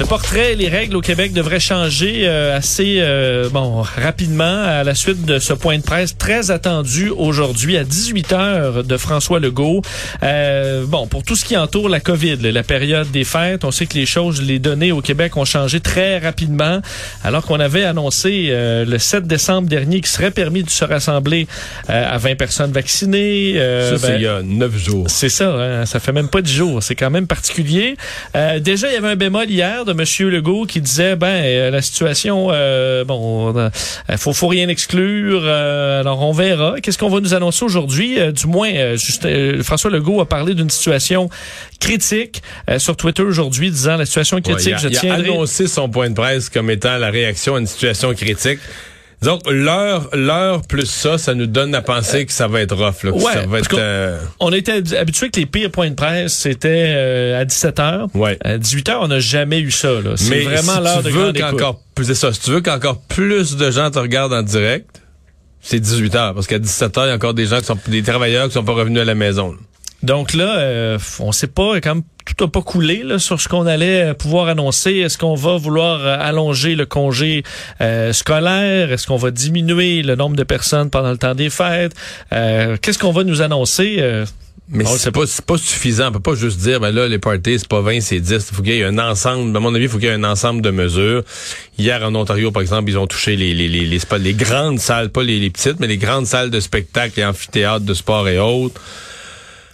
Le portrait et les règles au Québec devraient changer euh, assez euh, bon rapidement à la suite de ce point de presse très attendu aujourd'hui à 18 heures de François Legault. Euh, bon, pour tout ce qui entoure la COVID, la période des fêtes, on sait que les choses, les données au Québec ont changé très rapidement, alors qu'on avait annoncé le 7 décembre dernier qu'il serait permis de se rassembler à 20 personnes vaccinées. ça, c'est ben, il y a 9 jours. C'est ça, hein, ça fait même pas 10 jours. C'est quand même particulier. déjà, il y avait un bémol hier de M. Legault qui disait ben euh, la situation euh, bon euh, faut faut rien exclure alors on verra qu'est-ce qu'on va nous annoncer aujourd'hui? Du moins juste, François Legault a parlé d'une situation critique sur Twitter aujourd'hui disant la situation critique je il a annoncé son point de presse comme étant la réaction à une situation critique donc l'heure, l'heure plus ça, ça nous donne à penser que ça va être rough. Là, ouais, ça va être, euh... On était habitué que les pires points de presse c'était euh, à 17 h Ouais. À 18 h on n'a jamais eu ça. Là. C'est vraiment l'heure de grande qu'encore, ça. Si tu veux qu'encore plus de gens te regardent en direct, c'est 18 h parce qu'à 17 h il y a encore des gens qui sont des travailleurs qui sont pas revenus à la maison. Là. Donc là, euh, on sait pas quand même tout n'a pas coulé là, sur ce qu'on allait euh, pouvoir annoncer. Est-ce qu'on va vouloir euh, allonger le congé euh, scolaire? Est-ce qu'on va diminuer le nombre de personnes pendant le temps des fêtes? Qu'est-ce qu'on va nous annoncer? mais c'est pas, pas suffisant. On peut pas juste dire, ben là, les parties, c'est pas 20, c'est 10. Il faut qu'il y ait un ensemble, à mon avis, il faut qu'il y ait un ensemble de mesures. Hier, en Ontario, par exemple, ils ont touché les, les, les, les, les grandes salles, pas les, les petites, mais les grandes salles de spectacle, les amphithéâtres de sport et autres.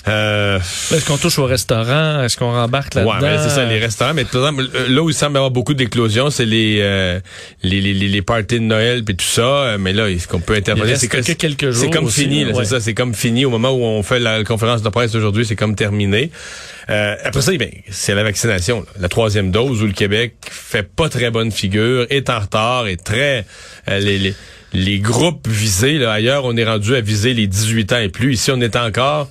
Euh... Est-ce qu'on touche au restaurant? Est-ce qu'on rembarque là-dedans? Ouais, ben, c'est ça, les restaurants. Mais par exemple, là où il semble y avoir beaucoup d'éclosions, c'est les, euh, les, les, les, parties de Noël puis tout ça. Mais là, ce qu'on peut intervenir, c'est que, quelques jours. C'est comme fini, c'est ça. C'est comme fini au moment où on fait la conférence de presse aujourd'hui. C'est comme terminé. Euh, après ça, ben, c'est la vaccination, la troisième dose où le Québec fait pas très bonne figure, est en retard, est très euh, les, les, les groupes visés. Là, ailleurs, on est rendu à viser les 18 ans et plus. Ici, on est encore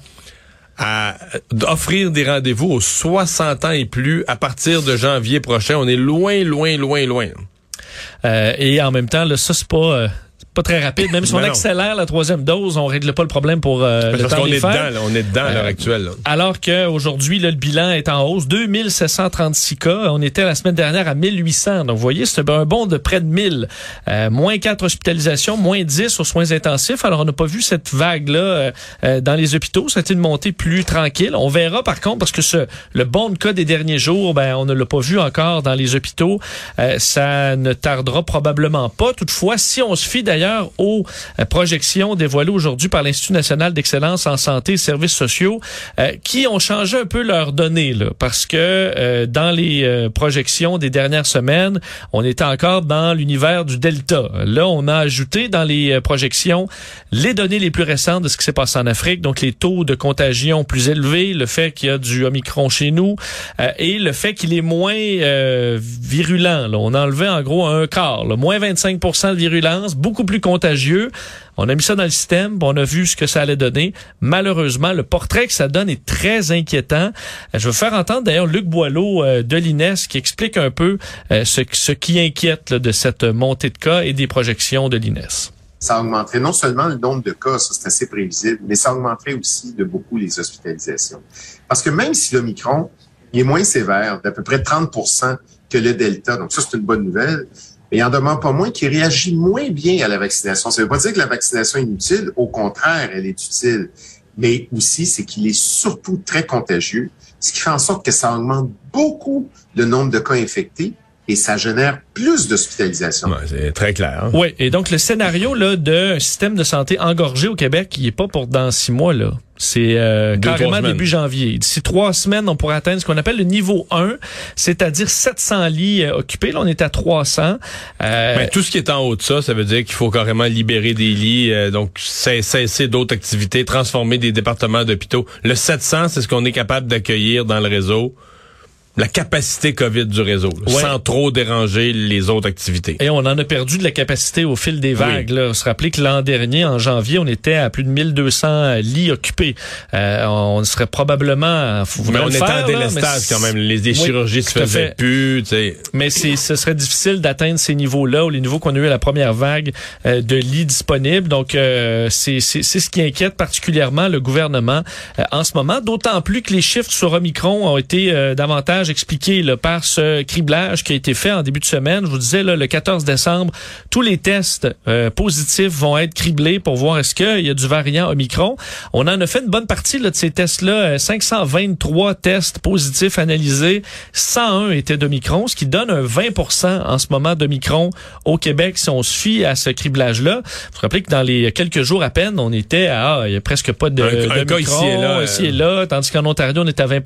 à offrir des rendez-vous aux 60 ans et plus à partir de janvier prochain. On est loin, loin, loin, loin. Euh, et en même temps, là, ça, c'est pas... Euh, pas très rapide. Même si on accélère la troisième dose, on règle pas le problème pour euh, le parce temps qu'on est dedans, on est dedans à l'heure euh, actuelle. Alors qu'aujourd'hui, le bilan est en hausse. 2736 cas. On était la semaine dernière à 1800. Donc, vous voyez, c'est un bond de près de 1000. Euh, moins 4 hospitalisations, moins 10 aux soins intensifs. Alors, on n'a pas vu cette vague-là euh, dans les hôpitaux. Ça a été une montée plus tranquille. On verra, par contre, parce que ce, le bon de cas des derniers jours, ben, on ne l'a pas vu encore dans les hôpitaux. ça ne tardera probablement pas. Toutefois, si on se fie d'ailleurs aux euh, projections dévoilées aujourd'hui par l'Institut national d'excellence en santé et services sociaux, euh, qui ont changé un peu leurs données, parce que euh, dans les projections des dernières semaines, on était encore dans l'univers du Delta. Là, on a ajouté dans les projections les données les plus récentes de ce qui s'est passé en Afrique, donc les taux de contagion plus élevés, le fait qu'il y a du Omicron chez nous et le fait qu'il est moins virulent. Là. On a enlevé en gros un quart, moins 25 de virulence, beaucoup plus contagieux. On a mis ça dans le système, on a vu ce que ça allait donner. Malheureusement, le portrait que ça donne est très inquiétant. Euh, je veux faire entendre d'ailleurs Luc Boileau euh, de l'INES qui explique un peu euh, ce, qui inquiète de cette montée de cas et des projections de l'INES ça augmenterait non seulement le nombre de cas, ça c'est assez prévisible, mais ça augmenterait aussi de beaucoup les hospitalisations. Parce que même si l'Omicron est moins sévère, d'à peu près 30 que le Delta, donc ça c'est une bonne nouvelle, mais il en demande pas moins qui réagit moins bien à la vaccination. Ça ne veut pas dire que la vaccination est inutile, au contraire, elle est utile. Mais aussi, c'est qu'il est surtout très contagieux, ce qui fait en sorte que ça augmente beaucoup le nombre de cas infectés et ça génère plus d'hospitalisation. Ouais, c'est très clair. Hein? Oui, et donc le scénario là d'un système de santé engorgé au Québec, il est pas pour dans six mois là. C'est euh, carrément début janvier. D'ici trois semaines, on pourrait atteindre ce qu'on appelle le niveau 1, c'est-à-dire 700 lits euh, occupés. Là, on est à 300. Euh, ben, tout ce qui est en haut de ça, ça veut dire qu'il faut carrément libérer des lits, euh, donc cesser d'autres activités, transformer des départements d'hôpitaux. Le 700, c'est ce qu'on est capable d'accueillir dans le réseau la capacité COVID du réseau, là, Ouais. sans trop déranger les autres activités. Et on en a perdu de la capacité au fil des vagues. Là. On se rappelait que l'an dernier, en janvier, on était à plus de 1200 lits occupés. Euh, on serait probablement... mais on était en délestage quand même. Les, les Oui, chirurgies se faisaient plus, tu sais. Mais c'est, ce serait difficile d'atteindre ces niveaux-là, ou les niveaux qu'on a eu à la première vague euh, de lits disponibles. Donc, euh, c'est, ce qui inquiète particulièrement le gouvernement euh, en ce moment, d'autant plus que les chiffres sur Omicron ont été euh, davantage expliqués là, par ce criblage qui a été fait en début de semaine. Je vous disais, là, le 14 décembre, tous les tests euh, positifs vont être criblés pour voir est-ce qu'il y a du variant Omicron. On en a fait une bonne partie là, de ces tests-là. Euh, 523 tests positifs analysés. 101 étaient d'Omicron, ce qui donne un 20 en ce moment d'Omicron au Québec si on se fie à ce criblage-là. Vous vous rappelez que dans les quelques jours à peine, on était à, ah, il y a presque pas de, Un- un cas ici et là, euh. ici et là, tandis qu'en Ontario, on est à 20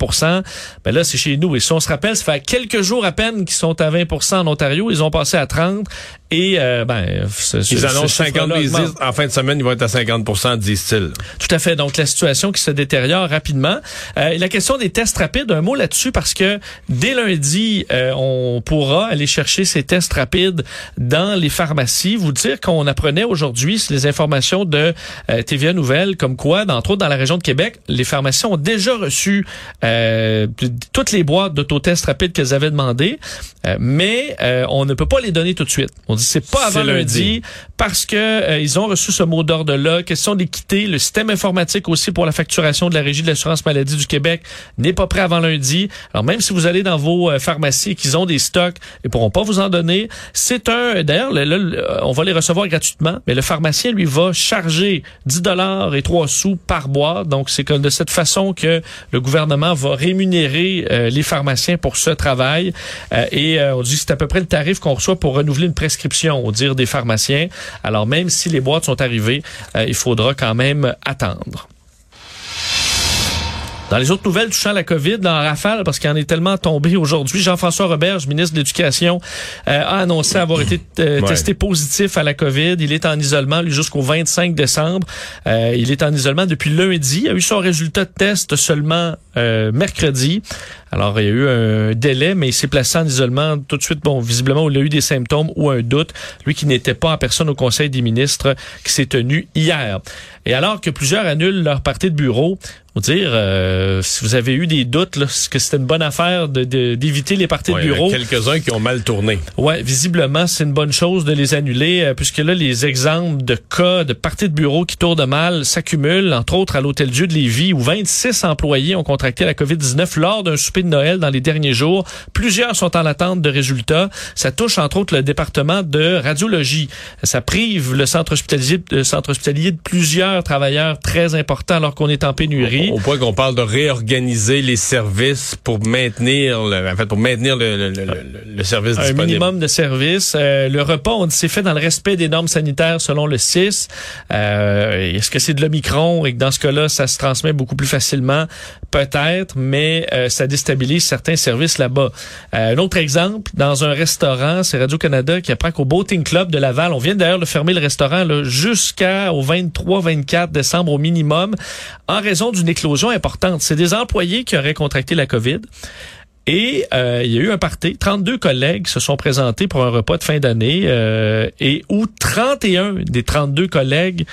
Ben là, c'est chez nous. Et si on se rappelle, ça fait quelques jours à peine qu'ils sont à 20% en Ontario. Ils ont passé à 30 et, euh, ben, ce- ce- Ils ce annoncent chiffre-là 50 ils disent, en fin de semaine, ils vont être à 50 disent-ils. Tout à fait. Donc, la situation qui se détériore rapidement. Euh, et la question des tests rapides, un mot là-dessus parce que dès lundi, euh, on pourra aller chercher ces tests rapides dans les pharmacies. Vous dire qu'on apprenait aujourd'hui les informations de euh, TVA Nouvelles, comme quoi, entre autres dans la région de Québec, les pharmacies ont déjà reçu euh, toutes les boîtes d'autotests rapides qu'elles avaient demandées, euh, mais euh, on ne peut pas les donner tout de suite. On c'est pas avant lundi, lundi. parce que euh, ils ont reçu ce mot d'ordre-là. Question d'équité, le système informatique aussi pour la facturation de la Régie de l'assurance maladie du Québec n'est pas prêt avant lundi. Alors même si vous allez dans vos euh, pharmacies et qu'ils ont des stocks, ils pourront pas vous en donner. C'est un, d'ailleurs, le- le- le- on va les recevoir gratuitement, mais le pharmacien lui va charger 10 dollars et 3 sous par boîte. Donc c'est comme de cette façon que le gouvernement va rémunérer euh, les pharmaciens pour ce travail. Euh, et euh, on dit que c'est à peu près le tarif qu'on reçoit pour renouveler une prescription, au dire des pharmaciens. Alors même si les boîtes sont arrivées, euh, il faudra quand même attendre. Dans les autres nouvelles touchant la COVID, dans rafale, parce qu'il en est tellement tombé aujourd'hui, Jean-François Roberge, ministre de l'Éducation, euh, a annoncé avoir été euh, Ouais. testé positif à la COVID. Il est en isolement, lui, jusqu'au 25 décembre. Euh, il est en isolement depuis lundi. Il a eu son résultat de test seulement euh, mercredi. Alors, il y a eu un délai, mais il s'est placé en isolement tout de suite. Bon, visiblement, il a eu des symptômes ou un doute. Lui qui n'était pas en personne au Conseil des ministres qui s'est tenu hier. Et alors que plusieurs annulent leur partie de bureau, vous dire, euh, si vous avez eu des doutes, là, que c'était une bonne affaire de- de- d'éviter les parties Ouais, de il y en a bureau? quelques-uns qui ont mal tourné. Ouais, visiblement, c'est une bonne chose de les annuler, euh, puisque là, les exemples de cas de parties de bureau qui tournent mal s'accumulent, entre autres à l'Hôtel Dieu de Lévis, où 26 employés ont contracté la COVID-19 lors d'un souper de Noël dans les derniers jours. Plusieurs sont en attente de résultats. Ça touche, entre autres, le département de radiologie. Ça prive le centre hospitalier, le centre hospitalier de plusieurs travailleurs très importants alors qu'on est en pénurie. Au point qu'on parle de réorganiser les services pour maintenir le, en fait, pour maintenir le, le, le, service un disponible. minimum de services. Euh, le repas, on dit, c'est fait dans le respect des normes sanitaires selon le 6. Euh, Est-ce que c'est de l'Omicron et que dans ce cas-là, ça se transmet beaucoup plus facilement? Peut-être, mais euh, ça déstabilise certains services là-bas. Euh, un autre exemple, dans un restaurant, c'est Radio-Canada qui apprend qu'au Boating Club de Laval, on vient d'ailleurs de fermer le restaurant jusqu'au 23-24 décembre au minimum, en raison d'une éclosion importante. C'est des employés qui auraient contracté la COVID. Et euh, il y a eu un party. 32 collègues se sont présentés pour un repas de fin d'année euh, et où 31 des 32 collègues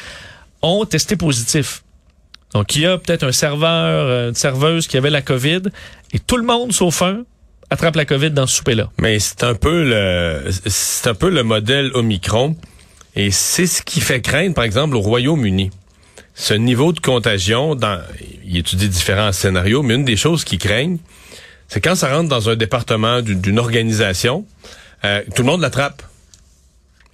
ont testé positif. Donc, il y a peut-être un serveur, euh, une serveuse qui avait la COVID et tout le monde, sauf un, attrape la COVID dans ce souper-là. Mais c'est un peu le c'est un peu le modèle Omicron et c'est ce qui fait craindre par exemple au Royaume-Uni. Ce niveau de contagion dans il étudie différents scénarios mais une des choses qui craignent c'est quand ça rentre dans un département d'une organisation euh, tout le monde l'attrape.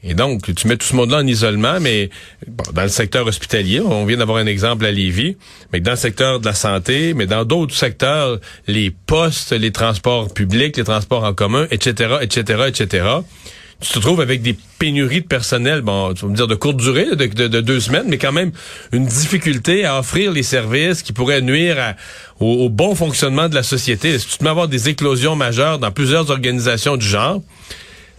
Et donc, tu mets tout ce monde-là en isolement, mais bon, dans le secteur hospitalier, on vient d'avoir un exemple à Lévis, mais dans le secteur de la santé, mais dans d'autres secteurs, les postes, les transports publics, les transports en commun, etc., etc., etc., tu te trouves avec des pénuries de personnel, bon, tu vas me dire de courte durée, de, de- de deux semaines, mais quand même une difficulté à offrir les services qui pourraient nuire au, au bon fonctionnement de la société. Si tu te mets à avoir des éclosions majeures dans plusieurs organisations du genre,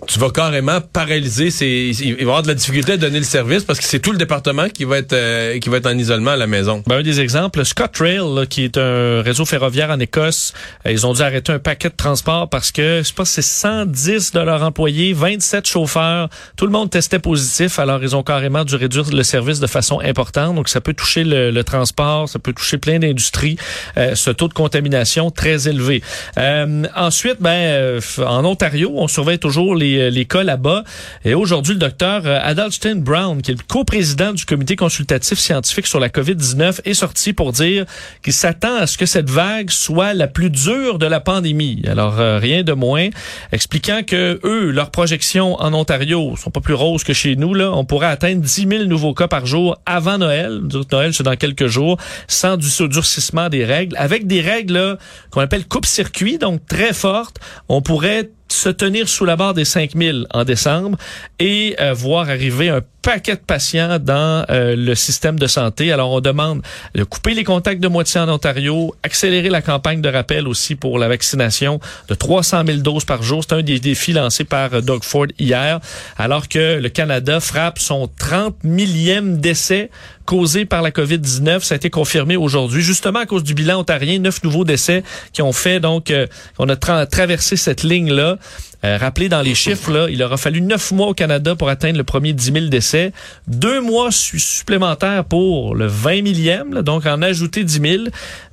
tu vas carrément paralyser ces, il va avoir de la difficulté à donner le service parce que c'est tout le département qui va être euh, qui va être en isolement à la maison. Ben, un des exemples, ScotRail, là, qui est un réseau ferroviaire en Écosse, euh, ils ont dû arrêter un paquet de transport parce que je sais pas c'est 110 de leurs employés, 27 chauffeurs, tout le monde testait positif, alors ils ont carrément dû réduire le service de façon importante. Donc ça peut toucher le, le transport, ça peut toucher plein d'industries, euh, ce taux de contamination très élevé. Euh, ensuite, ben en Ontario, on surveille toujours les euh, les, cas là-bas. Et aujourd'hui, le docteur euh, Adalstein Brown, qui est le co-président du comité consultatif scientifique sur la COVID-19, est sorti pour dire qu'il s'attend à ce que cette vague soit la plus dure de la pandémie. Alors, euh, rien de moins, expliquant que eux, leurs projections en Ontario sont pas plus roses que chez nous. Là, on pourrait atteindre 10 000 nouveaux cas par jour avant Noël. Noël, c'est dans quelques jours, sans du durcissement des règles, avec des règles qu'on appelle coupe-circuit, donc très fortes. On pourrait se tenir sous la barre des 5000 en décembre et euh, voir arriver un paquet de patients dans euh, le système de santé. Alors, on demande de couper les contacts de moitié en Ontario, accélérer la campagne de rappel aussi pour la vaccination de 300 000 doses par jour. C'est un des défis lancés par euh, Doug Ford hier, alors que le Canada frappe son 30 millième décès causé par la COVID-19. Ça a été confirmé aujourd'hui, justement à cause du bilan ontarien, neuf nouveaux décès qui ont fait donc, euh, on a traversé cette ligne-là. Euh, rappelez dans les chiffres, là, il aura fallu neuf mois au Canada pour atteindre le premier 10 000 décès, deux mois supplémentaires pour le 20 millième, donc en ajouter 10 000.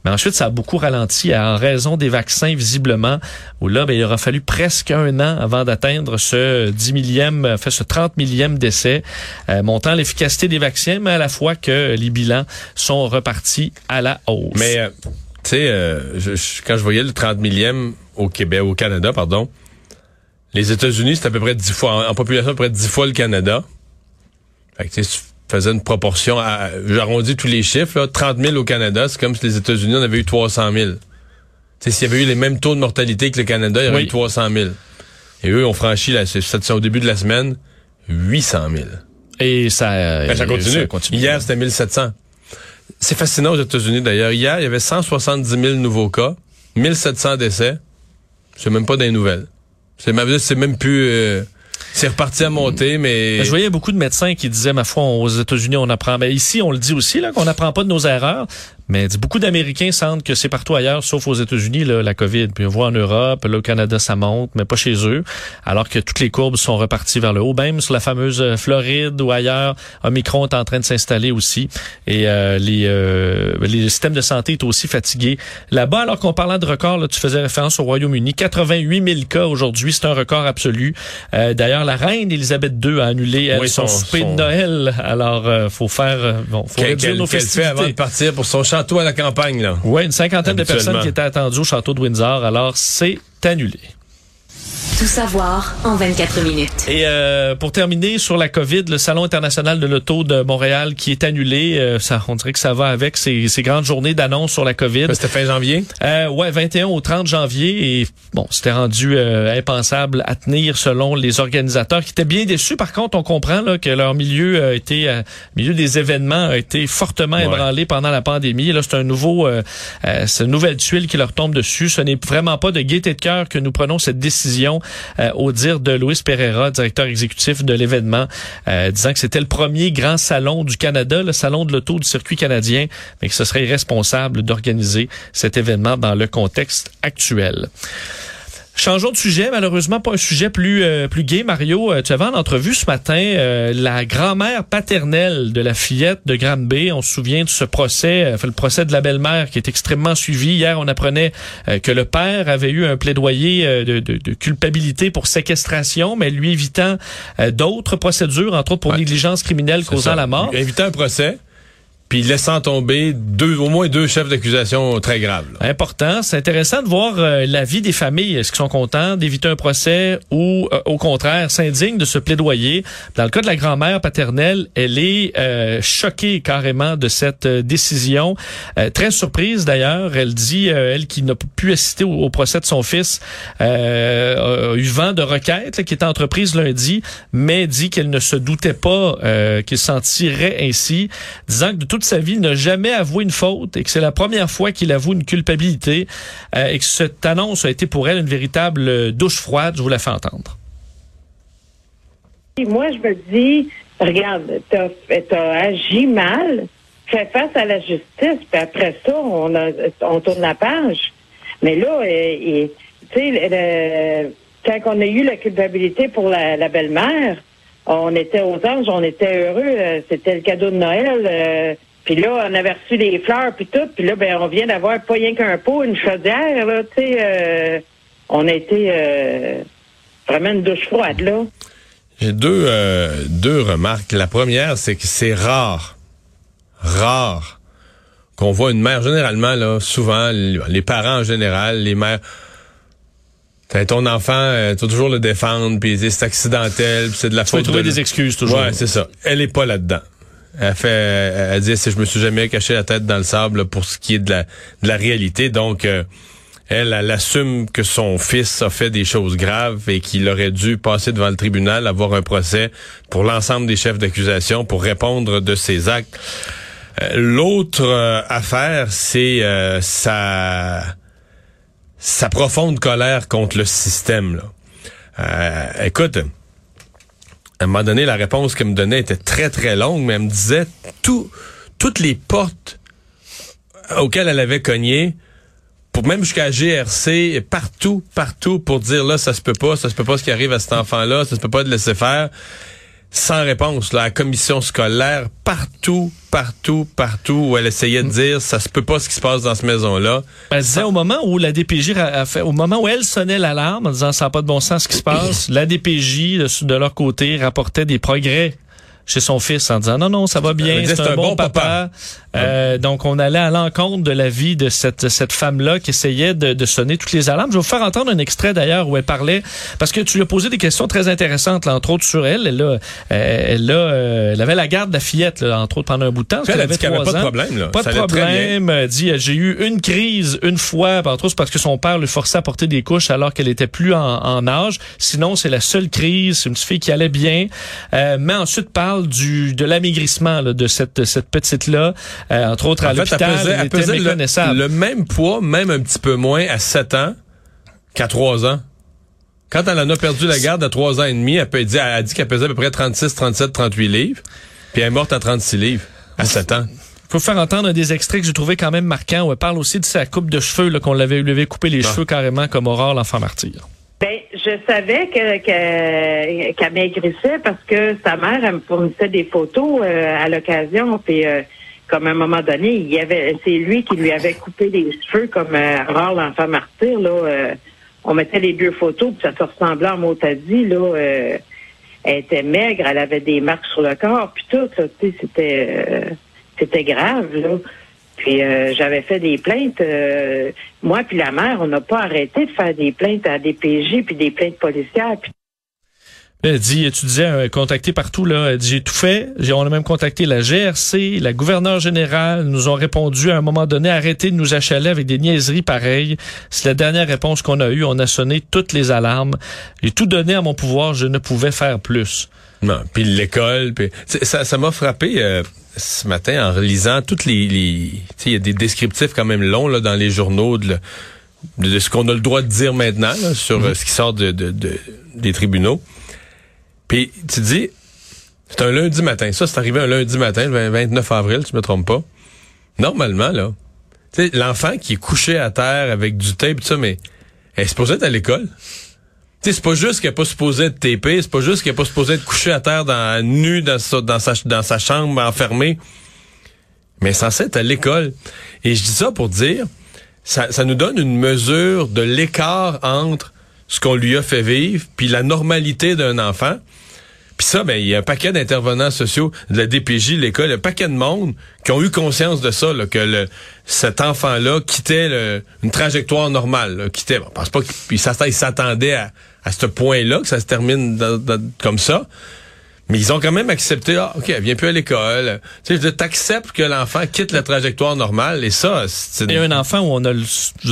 Mais ensuite, ça a beaucoup ralenti en raison des vaccins, visiblement, où là, ben, il aura fallu presque un an avant d'atteindre ce 10 millième, fait ce 30 millième décès, euh, montant l'efficacité des vaccins, mais à la fois que les bilans sont repartis à la hausse. Mais, euh, tu sais, euh, quand je voyais le 30 millième au Québec, au Canada, pardon, les États-Unis, c'est à peu près 10 fois, en, population, à peu près 10 fois le Canada. Fait que, tu faisais une proportion, j'arrondis tous les chiffres, là, 30 000 au Canada, c'est comme si les États-Unis, en avaient eu 300 000. S'il y avait eu les mêmes taux de mortalité que le Canada, il y aurait eu 300 000. Et eux ont franchi, là, c'est au début de la semaine, 800 000. Et ça, ben, ça, continue. Hier, c'était 1700. C'est fascinant aux États-Unis, d'ailleurs. Hier, il y avait 170 000 nouveaux cas, 1700 décès. C'est même pas des nouvelles. C'est même plus... Euh, c'est reparti à monter, mais... Je voyais beaucoup de médecins qui disaient, ma foi, aux États-Unis, on apprend... Mais ici, on le dit aussi, là, qu'on n'apprend pas de nos erreurs. Mais beaucoup d'Américains sentent que c'est partout ailleurs, sauf aux États-Unis, la COVID. Puis on voit en Europe, là, au Canada, ça monte, mais pas chez eux. Alors que toutes les courbes sont reparties vers le haut. Même sur la fameuse euh, Floride ou ailleurs, Omicron est en train de s'installer aussi. Et euh, les, euh, les systèmes de santé est aussi fatigués. Là-bas, alors qu'on parlait de record, là, tu faisais référence au Royaume-Uni. 88 000 cas aujourd'hui, c'est un record absolu. D'ailleurs, la reine Elisabeth II a annulé son, son de Noël. Alors, faut faire... bon, faut réduire nos festivités. avant de partir pour son château à la campagne, là. Oui, une cinquantaine de personnes qui étaient attendues au château de Windsor. Alors, c'est annulé. Tout savoir en 24 minutes. Et euh, pour terminer sur la COVID, le Salon international de l'auto de Montréal qui est annulé, euh, ça, on dirait que ça va avec ces, ces grandes journées d'annonce sur la COVID. C'était fin janvier? Euh, ouais, 21 au 30 janvier. Et bon, c'était rendu euh, impensable à tenir selon les organisateurs qui étaient bien déçus. Par contre, on comprend là, que leur milieu a été, euh, milieu des événements a été fortement ébranlé pendant la pandémie. là, c'est un nouveau, c'est une nouvelle tuile qui leur tombe dessus. Ce n'est vraiment pas de gaieté de cœur que nous prenons cette décision euh, au dire de Louis Pereira, directeur exécutif de l'événement, euh, disant que c'était le premier grand salon du Canada, le salon de l'auto du circuit canadien, mais que ce serait irresponsable d'organiser cet événement dans le contexte actuel. Changeons de sujet, malheureusement pas un sujet plus euh, plus gai. Mario, euh, tu avais en entrevue ce matin euh, la grand-mère paternelle de la fillette de Granby. On se souvient de ce procès, le procès de la belle-mère qui est extrêmement suivi. Hier, on apprenait que le père avait eu un plaidoyer de, de, culpabilité pour séquestration, mais lui évitant d'autres procédures, entre autres pour négligence criminelle causant la mort. Évitant un procès puis laissant tomber deux, au moins deux chefs d'accusation très graves. Important. C'est intéressant de voir euh, l'avis des familles. Est-ce qu'ils sont contents d'éviter un procès ou, euh, au contraire, s'indignent de se plaidoyer? Dans le cas de la grand-mère paternelle, elle est euh, choquée carrément de cette décision. très surprise d'ailleurs. Elle dit, elle qui n'a pu assister au, procès de son fils, a eu vent de requête qui était entreprise lundi, mais dit qu'elle ne se doutait pas qu'il s'en tirerait ainsi, disant que de toute sa vie, n'a jamais avoué une faute et que c'est la première fois qu'il avoue une culpabilité euh, et que cette annonce a été pour elle une véritable douche froide. Je vous la fais entendre. Moi, je me dis, regarde, t'as as agi mal, fais face à la justice, puis après ça, on, a, on tourne la page. Mais là, euh, tu sais, quand on a eu la culpabilité pour la, belle-mère, on était aux anges, on était heureux, euh, c'était le cadeau de Noël. Euh, puis là, on avait reçu des fleurs puis tout, puis là, ben, on vient d'avoir pas rien qu'un pot, une chaudière, là, tu sais. on a été vraiment une douche froide, là. J'ai deux, deux remarques. La première, c'est que c'est rare, rare qu'on voit une mère, généralement, là, souvent, les parents en général, les mères, ton enfant, euh, tu vas toujours le défendre, puis c'est accidentel, puis c'est de la faute. Tu trouver des excuses toujours. Ouais, c'est ça. Elle est pas là-dedans. Elle fait, elle dit, je me suis jamais caché la tête dans le sable pour ce qui est de la, de la réalité. Donc, euh, elle, elle assume que son fils a fait des choses graves et qu'il aurait dû passer devant le tribunal, avoir un procès pour l'ensemble des chefs d'accusation pour répondre de ses actes. Euh, l'autre euh, affaire, c'est sa, sa profonde colère contre le système. Là. écoute, à un moment donné, la réponse qu'elle me donnait était très, très longue, mais elle me disait tout, toutes les portes auxquelles elle avait cogné, pour même jusqu'à GRC, partout, partout, pour dire là, ça se peut pas, ça se peut pas ce qui arrive à cet enfant-là, ça se peut pas de laisser faire sans réponse. La commission scolaire, partout, partout, partout où elle essayait de dire ça se peut pas ce qui se passe dans cette maison-là. Elle disait au moment où la DPJ a fait, au moment où elle sonnait l'alarme en disant ça n'a pas de bon sens ce qui se passe, la DPJ de, de leur côté rapportait des progrès chez son fils en disant non non ça va bien c'est un, bon, papa, Euh, donc on allait à l'encontre de la vie de cette cette femme là qui essayait de, de, sonner toutes les alarmes. Je vais vous faire entendre un extrait d'ailleurs où elle parlait parce que tu lui as posé des questions très intéressantes là, entre autres sur elle. Elle a, elle, a, euh, elle avait la garde de la fillette là, entre autres pendant un bout de temps. Elle, avait, dit avait pas de problème là. pas de problème elle dit j'ai eu une crise une fois entre autres parce que son père lui forçait à porter des couches alors qu'elle était plus en, en âge. Sinon c'est la seule crise c'est une fille qui allait bien. Euh, mais ensuite du de l'amaigrissement de cette cette petite là, euh, entre autres à l'hôpital, elle, pesait, le, même poids, même un petit peu moins à 7 ans qu'à 3 ans. Quand elle en a perdu la garde à 3 ans et demi, elle, peut, dire, elle a dit qu'elle pesait à peu près 36, 37, 38 livres, puis elle est morte à 36 livres à 7 ans faut faire entendre des extraits que j'ai trouvé quand même marquants où elle parle aussi de sa coupe de cheveux, qu'on l'avait lui avait coupé les ah. cheveux carrément comme Aurore l'enfant martyr. Ben, je savais que qu'elle maigrissait parce que sa mère elle me fournissait des photos euh, à l'occasion. Puis euh, comme à un moment donné il y avait c'est lui qui lui avait coupé les cheveux comme euh, rare l'enfant martyr là euh, on mettait les deux photos puis ça se ressemblait en mot dit là elle était maigre elle avait des marques sur le corps puis tout c'était c'était grave là puis euh, j'avais fait des plaintes. Euh, moi puis la mère, on n'a pas arrêté de faire des plaintes à des PJ puis des plaintes policières. Elle dit, tu disais, euh, contacté partout, là. Elle dit, j'ai tout fait. On a même contacté la GRC, la gouverneure générale, nous ont répondu à un moment donné, arrêtez de nous achaler avec des niaiseries pareilles. C'est la dernière réponse qu'on a eue. On a sonné toutes les alarmes. J'ai tout donné à mon pouvoir. Je ne pouvais faire plus. Non, puis l'école, puis ça, ça m'a frappé euh, ce matin en lisant toutes les, il y a des descriptifs quand même longs là dans les journaux de, de ce qu'on a le droit de dire maintenant sur mm-hmm. euh, ce qui sort de, de, des tribunaux. Puis tu dis, c'est un lundi matin. Ça, c'est arrivé un lundi matin, le 29 avril, tu me trompes pas. Normalement là, l'enfant qui est couché à terre avec du tape, tout ça, mais elle est supposée être à l'école c'est pas juste qu'elle n'est pas supposée être TP, c'est pas juste qu'elle n'est pas supposée être couchée à terre dans, nue dans sa, dans sa, chambre enfermée, mais censée être à l'école. Et je dis ça pour dire, ça, ça nous donne une mesure de l'écart entre ce qu'on lui a fait vivre, puis la normalité d'un enfant. Puis ça, ben, il y a un paquet d'intervenants sociaux de la DPJ, l'école, un paquet de monde qui ont eu conscience de ça, là, que le, cet enfant-là quittait une trajectoire normale, quittait. Bon, pense pas qu'il s'attendait à, à ce point-là, que ça se termine comme ça. Mais ils ont quand même accepté, ah, OK, elle vient plus à l'école. Tu sais, t'acceptes que l'enfant quitte la trajectoire normale, et ça, c'est... Il y a un enfant où on a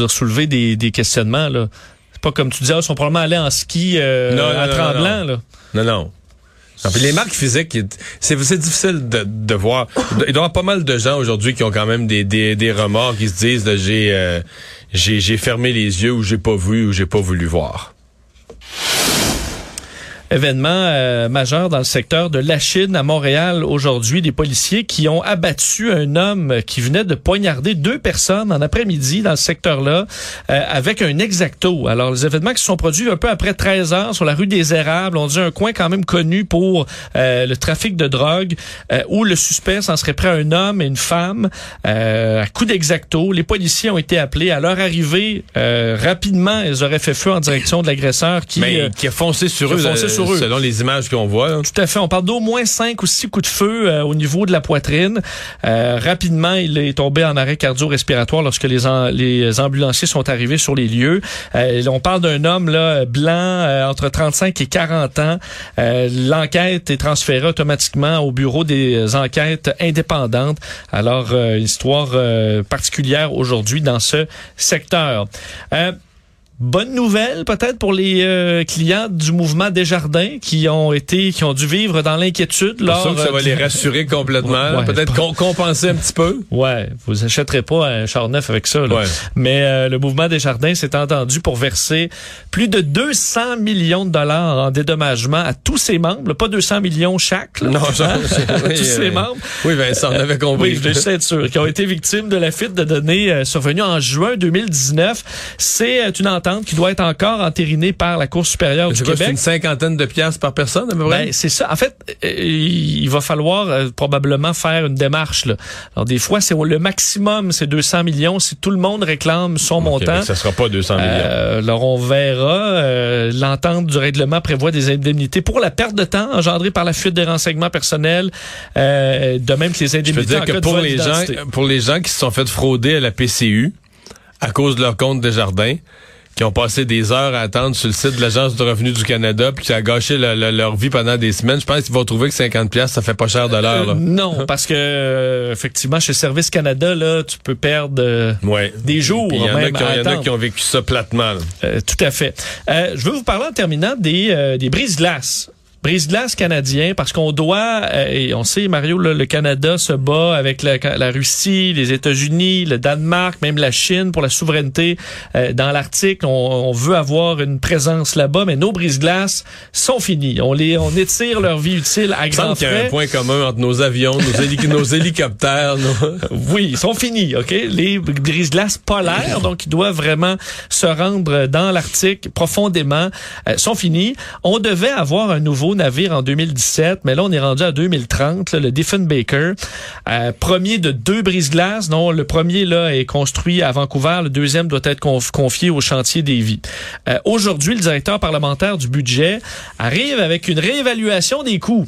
soulevé des, des questionnements, là. C'est pas comme tu disais, ils sont probablement allés en ski euh, non, à Tremblant, là. Non, non. les marques physiques, c'est difficile de, de, voir. Il doit y avoir pas mal de gens aujourd'hui qui ont quand même des, des, des remords, qui se disent, j'ai euh, j'ai fermé les yeux ou j'ai pas vu ou j'ai pas voulu voir. Événement euh, majeur dans le secteur de la Chine à Montréal aujourd'hui. Des policiers qui ont abattu un homme qui venait de poignarder deux personnes en après-midi dans ce secteur-là euh, avec un exacto. Alors, les événements qui se sont produits un peu après 13 heures sur la rue des Érables, on dit un coin quand même connu pour euh, le trafic de drogue, euh, où le suspect s'en serait pris à un homme et une femme à coup d'exacto. Les policiers ont été appelés. À leur arrivée, rapidement, ils auraient fait feu en direction de l'agresseur qui, qui a foncé sur, eux, foncé sur eux, selon les images qu'on voit. Tout à fait. On parle d'au moins cinq ou six coups de feu au niveau de la poitrine. rapidement, il est tombé en arrêt cardio-respiratoire lorsque les, les ambulanciers sont arrivés sur les lieux. Euh, on parle d'un homme là blanc euh, entre 35 et 40 ans. Euh, l'enquête est transférée automatiquement au bureau des enquêtes indépendantes. Alors, histoire particulière aujourd'hui dans ce secteur. Bonne nouvelle peut-être pour les euh, clients du mouvement Desjardins qui ont été qui ont dû vivre dans l'inquiétude lors que ça va euh, les rassurer complètement, peut-être compenser un petit peu. Ouais, vous achèterez pas un char neuf avec ça là. Mais euh, le mouvement Desjardins s'est entendu pour verser plus de 200 millions de dollars en dédommagement à tous ses membres, pas 200 millions chaque là, non, hein? tous ses membres. Oui, Vincent, on avait compris. Oui, je être sûr qui ont été victimes de la fuite de données survenue en juin 2019. C'est une entente qui doit être encore entérinée par la Cour supérieure du Québec. C'est une cinquantaine de piastres par personne, à peu Ben, c'est ça. En fait, euh, il va falloir euh, probablement faire une démarche. Là. Alors, des fois, c'est le maximum, c'est 200 millions. Si tout le monde réclame son montant... ça sera pas 200 millions. Euh, alors, on verra. L'entente du règlement prévoit des indemnités pour la perte de temps engendrée par la fuite des renseignements personnels, de même que les indemnités Je veux dire que pour les, gens, pour les gens qui se sont fait frauder à la PCU à cause de leur compte des jardins, qui ont passé des heures à attendre sur le site de l'Agence du revenu du Canada, puis qui a gâché leur vie pendant des semaines. Je pense qu'ils vont trouver que 50 pièces ça fait pas cher de l'heure. Euh, non, parce que euh, effectivement, chez Service Canada, là, tu peux perdre euh, des jours. Il y, en a qui ont vécu ça platement. tout à fait. je veux vous parler en terminant des, des brises-glaces brise-glace canadien parce qu'on doit, euh, et on sait, Mario, le Canada se bat avec la, Russie, les États-Unis, le Danemark, même la Chine pour la souveraineté euh, dans l'Arctique. On, veut avoir une présence là-bas, mais nos brise-glaces sont finis. On les, on étire leur vie utile à grands frais. Il y a un point commun entre nos avions, nos, nos hélicoptères. Oui, ils sont finis, ok? Les brise-glaces polaires, donc ils doivent vraiment se rendre dans l'Arctique profondément, euh, sont finis. On devait avoir un nouveau navire en 2017, mais là, on est rendu à 2030, le Diefenbaker. Euh, premier de deux brise-glaces. Non, le premier là est construit à Vancouver. Le deuxième doit être confié au chantier des vies. Euh, aujourd'hui, le directeur parlementaire du budget arrive avec une réévaluation des coûts.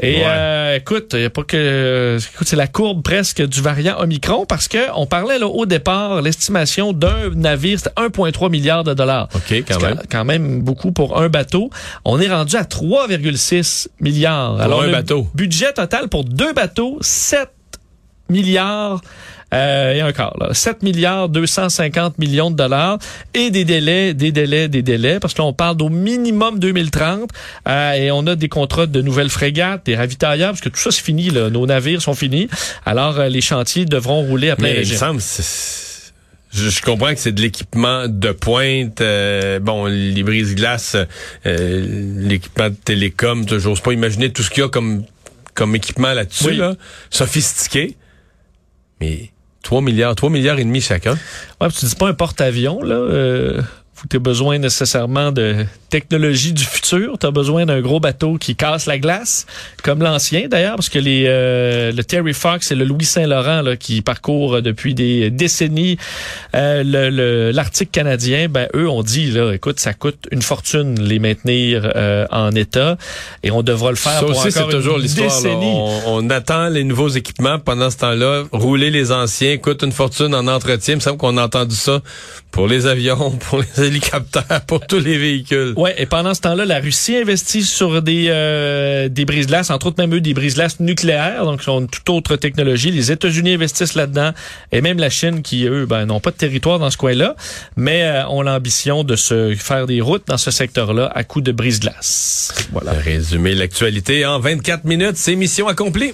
Et euh, écoute, y a pas que écoute, c'est la courbe presque du variant Omicron parce que on parlait là au départ l'estimation d'un navire c'était 1.3 milliard de dollars. OK, quand même. Quand même beaucoup pour un bateau. On est rendu à 3,6 milliards. Pour Alors un bateau. Budget total pour deux bateaux 7 milliards euh, et quart. Là. 7 milliards 250 millions de dollars et des délais, des délais, des délais, parce que on parle d'au minimum 2030 euh, et on a des contrats de nouvelles frégates, des ravitailleurs, parce que tout ça c'est fini, là. nos navires sont finis. Alors euh, les chantiers devront rouler à plein Mais il me semble, je, je, comprends que c'est de l'équipement de pointe, euh, bon, les brise-glaces, euh, l'équipement de télécom, j'ose pas imaginer tout ce qu'il y a comme comme équipement là-dessus, là, sophistiqué. Mais 3 milliards, 3 milliards et demi chacun. Ouais, tu dis pas un porte-avions, là. Euh, tu as besoin nécessairement de technologie du futur? Tu as besoin d'un gros bateau qui casse la glace, comme l'ancien d'ailleurs, parce que les euh, le Terry Fox et le Louis Saint-Laurent là, qui parcourent depuis des décennies euh, l'Arctique canadien, ben eux ont dit là, écoute, ça coûte une fortune les maintenir euh, en état et on devra le faire ça pour aussi, c'est toujours l'histoire. On, on, attend les nouveaux équipements pendant ce temps-là. Rouler les anciens coûte une fortune en entretien. Il me semble qu'on a entendu ça pour les avions, pour les hélicoptères, pour tous les véhicules. Ouais, et pendant ce temps-là, la Russie investit sur des euh, des brises-glaces, entre autres même eux des brises-glaces nucléaires, donc sont une toute autre technologie. Les États-Unis investissent là-dedans, et même la Chine qui eux, ben, n'ont pas de territoire dans ce coin-là, mais euh, ont l'ambition de se faire des routes dans ce secteur-là à coup de brise-glace. Voilà. Résumer l'actualité en 24 minutes, c'est mission accomplie.